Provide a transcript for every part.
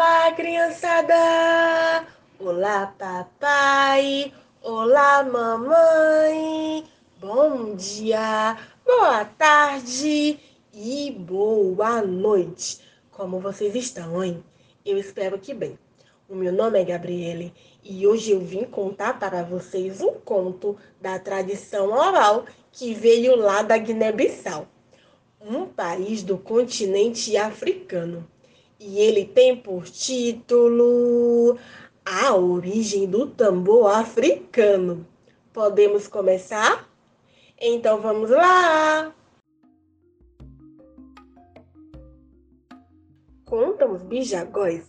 Olá, criançada! Olá, papai! Olá, mamãe! Bom dia, boa tarde e boa noite! Como vocês estão, hein? Eu espero que bem. O meu nome é Gabriele e hoje eu vim contar para vocês um conto da tradição oral que veio lá da Guiné-Bissau, um país do continente africano e ele tem por título A Origem do Tambor Africano. Podemos começar? Então vamos lá! Contam os bijagóis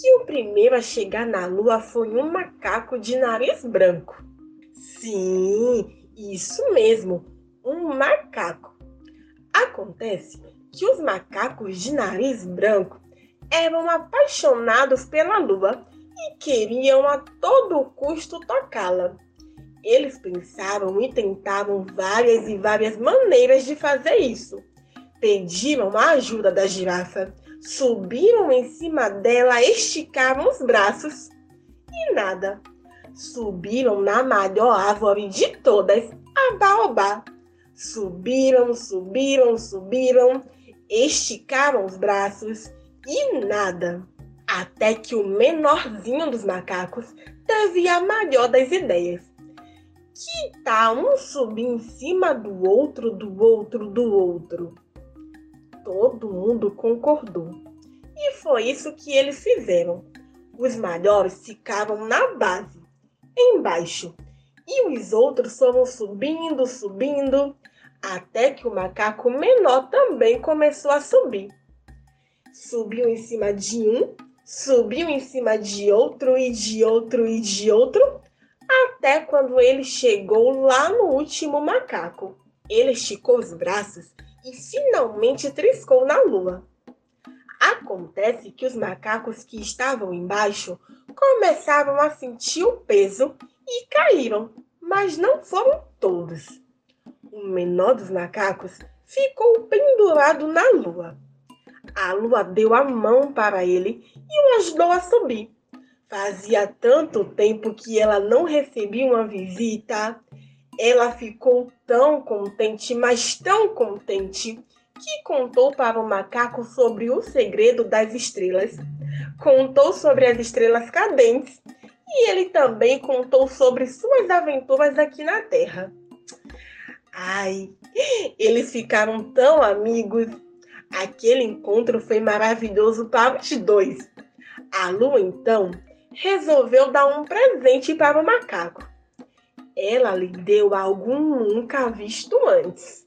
que o primeiro a chegar na lua foi um macaco de nariz branco. Sim, isso mesmo, um macaco. Acontece que os macacos de nariz branco eram apaixonados pela lua e queriam a todo custo tocá-la. Eles pensaram e tentavam várias e várias maneiras de fazer isso. Pediram a ajuda da girafa, subiram em cima dela, esticaram os braços e nada. Subiram na maior árvore de todas, a baobá. Subiram, subiram, subiram, esticaram os braços e nada. Até que o menorzinho dos macacos teve a maior das ideias. Que tal um subir em cima do outro, do outro, do outro? Todo mundo concordou. E foi isso que eles fizeram. Os maiores ficaram na base, embaixo, e os outros foram subindo, subindo, até que o macaco menor também começou a subir subiu em cima de um, subiu em cima de outro e de outro e de outro, até quando ele chegou lá no último macaco. Ele esticou os braços e finalmente triscou na lua. Acontece que os macacos que estavam embaixo começaram a sentir o peso e caíram, mas não foram todos. O menor dos macacos ficou pendurado na lua. A lua deu a mão para ele e o ajudou a subir. Fazia tanto tempo que ela não recebia uma visita. Ela ficou tão contente, mas tão contente, que contou para o macaco sobre o segredo das estrelas. Contou sobre as estrelas cadentes e ele também contou sobre suas aventuras aqui na Terra. Ai, eles ficaram tão amigos Aquele encontro foi maravilhoso para os dois. A lua, então, resolveu dar um presente para o macaco. Ela lhe deu algo nunca visto antes.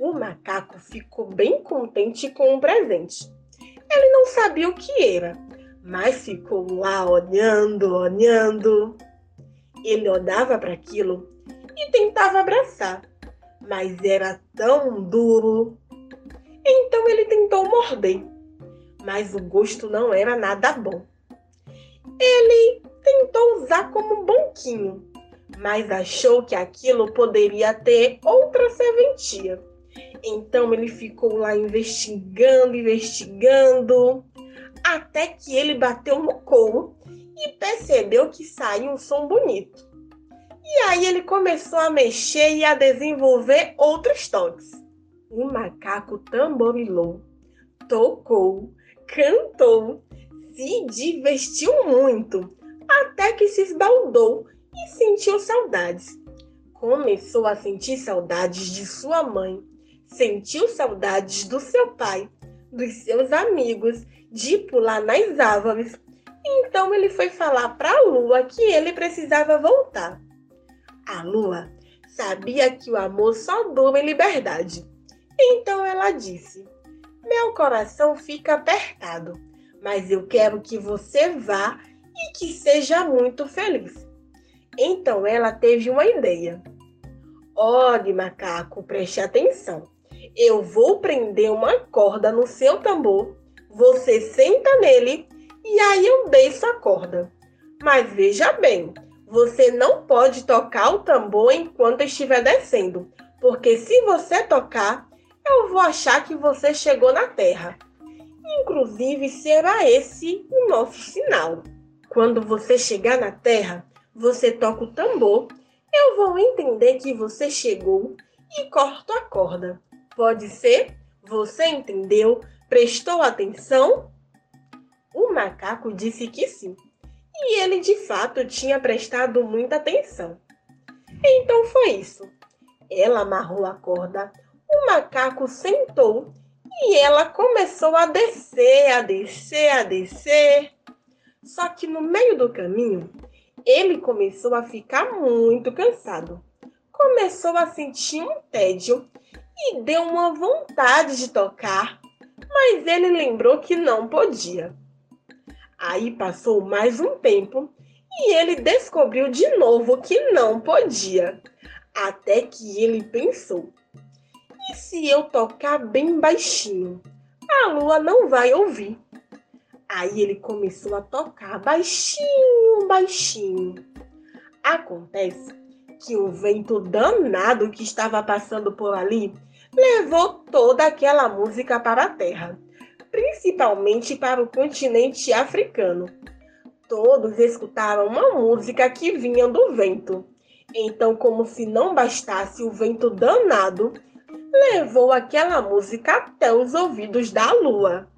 O macaco ficou bem contente com o presente. Ele não sabia o que era, mas ficou lá olhando, olhando. Ele olhava para aquilo e tentava abraçar, mas era tão duro, então ele tentou morder, mas o gosto não era nada bom. Ele tentou usar como banquinho, mas achou que aquilo poderia ter outra serventia. Então ele ficou lá investigando, investigando, até que ele bateu no couro e percebeu que saiu um som bonito. E aí ele começou a mexer e a desenvolver outros toques. O macaco tamborilou, tocou, cantou, se divertiu muito, até que se esbaldou e sentiu saudades. Começou a sentir saudades de sua mãe, sentiu saudades do seu pai, dos seus amigos, de pular nas árvores. Então ele foi falar para a lua que ele precisava voltar. A lua sabia que o amor só dura em liberdade então ela disse: Meu coração fica apertado, mas eu quero que você vá e que seja muito feliz. Então ela teve uma ideia. Olhe, macaco, preste atenção. Eu vou prender uma corda no seu tambor, você senta nele e aí eu desço a corda. Mas veja bem, você não pode tocar o tambor enquanto estiver descendo, porque se você tocar, eu vou achar que você chegou na Terra. Inclusive, será esse o nosso sinal. Quando você chegar na terra, você toca o tambor. Eu vou entender que você chegou e corto a corda. Pode ser? Você entendeu? Prestou atenção? O macaco disse que sim. E ele de fato tinha prestado muita atenção. Então foi isso. Ela amarrou a corda, o macaco sentou e ela começou a descer, a descer, a descer. Só que no meio do caminho, ele começou a ficar muito cansado. Começou a sentir um tédio e deu uma vontade de tocar, mas ele lembrou que não podia. Aí passou mais um tempo e ele descobriu de novo que não podia. Até que ele pensou: e se eu tocar bem baixinho? A lua não vai ouvir. Aí ele começou a tocar baixinho, baixinho. Acontece que o vento danado que estava passando por ali levou toda aquela música para a terra, principalmente para o continente africano. Todos escutaram uma música que vinha do vento. Então, como se não bastasse o vento danado, levou aquela música até os ouvidos da lua.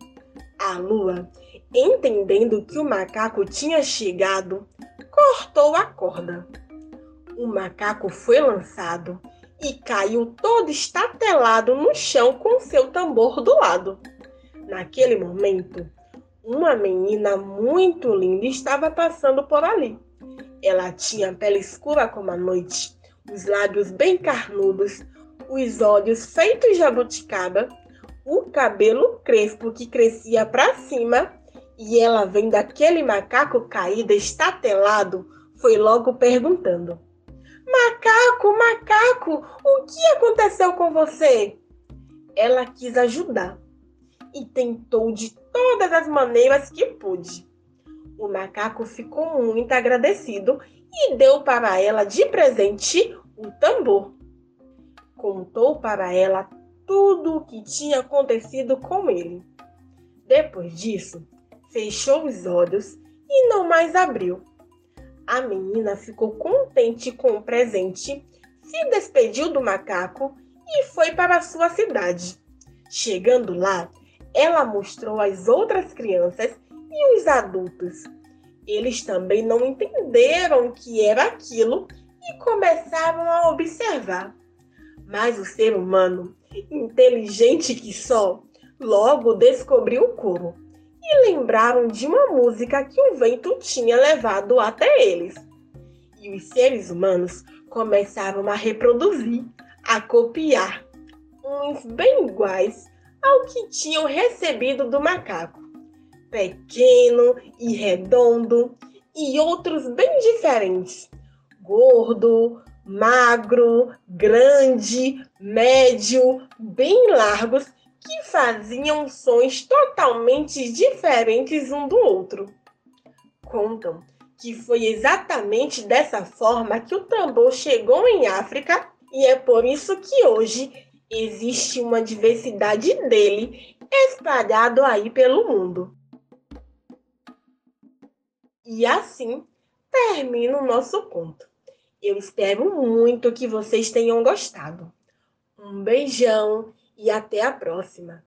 A lua, entendendo que o macaco tinha chegado, cortou a corda. O macaco foi lançado e caiu todo estatelado no chão com seu tambor do lado. Naquele momento, uma menina muito linda estava passando por ali. Ela tinha pele escura como a noite, os lábios bem carnudos, os olhos feitos jabuticaba, o cabelo crespo que crescia para cima, e ela vendo aquele macaco caído estatelado, foi logo perguntando: Macaco, macaco, o que aconteceu com você? Ela quis ajudar e tentou de todas as maneiras que pôde. O macaco ficou muito agradecido e deu para ela de presente o tambor contou para ela tudo o que tinha acontecido com ele. Depois disso, fechou os olhos e não mais abriu. A menina ficou contente com o presente, se despediu do macaco e foi para sua cidade. Chegando lá, ela mostrou às outras crianças e os adultos. Eles também não entenderam o que era aquilo e começaram a observar. Mas o ser humano, inteligente que só, logo descobriu o coro e lembraram de uma música que o vento tinha levado até eles. E os seres humanos começaram a reproduzir, a copiar, uns bem iguais ao que tinham recebido do macaco, pequeno e redondo, e outros bem diferentes, gordo, magro, grande, médio, bem largos, que faziam sons totalmente diferentes um do outro. Contam que foi exatamente dessa forma que o tambor chegou em África e é por isso que hoje existe uma diversidade dele espalhado aí pelo mundo. E assim termina o nosso conto. Eu espero muito que vocês tenham gostado. Um beijão e até a próxima!